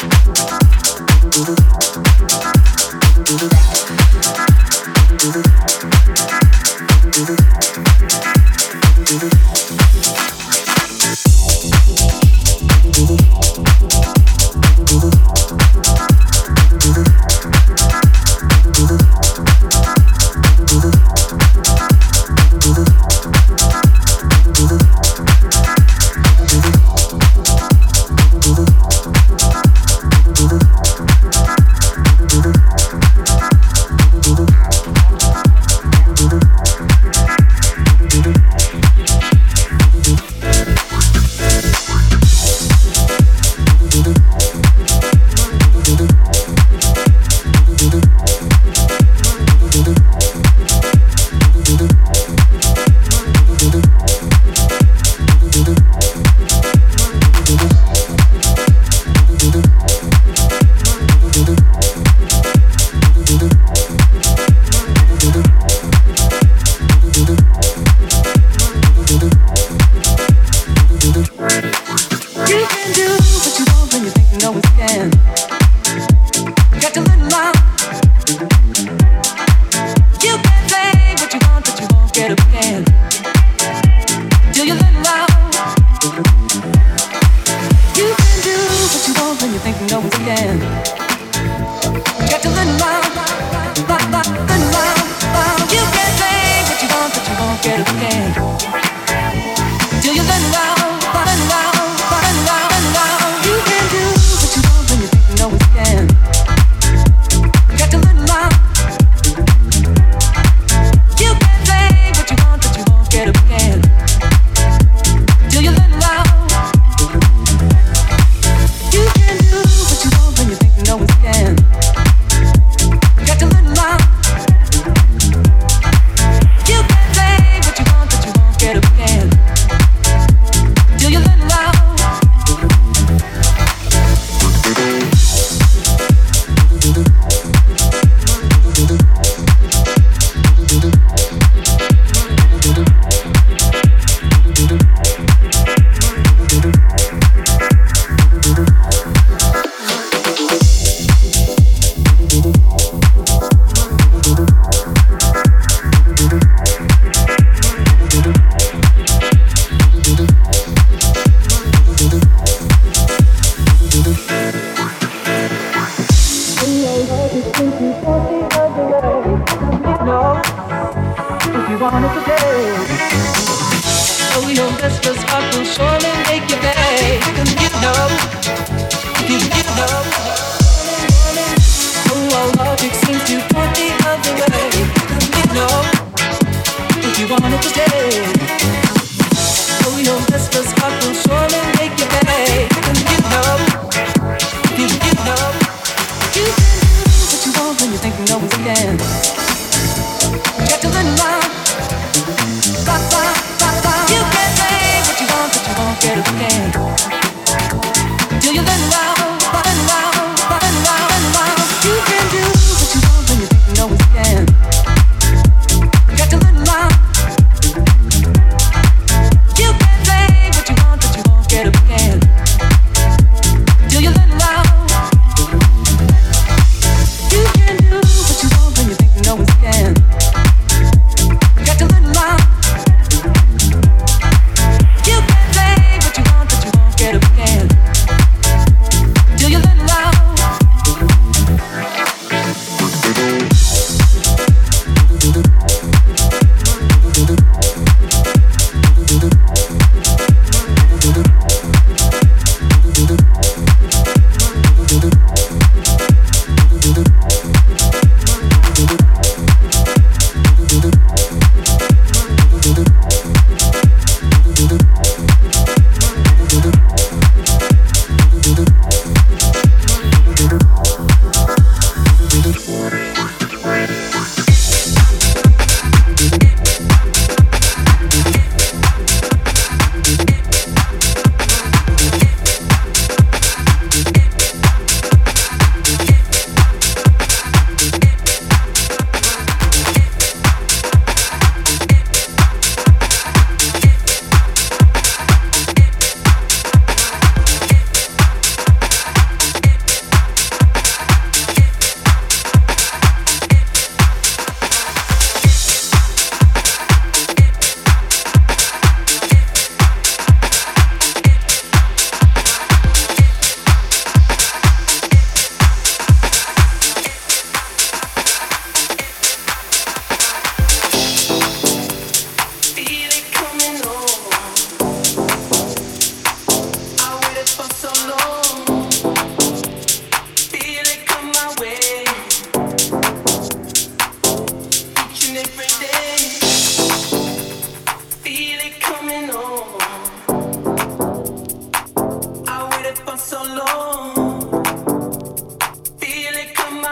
But you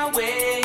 Away.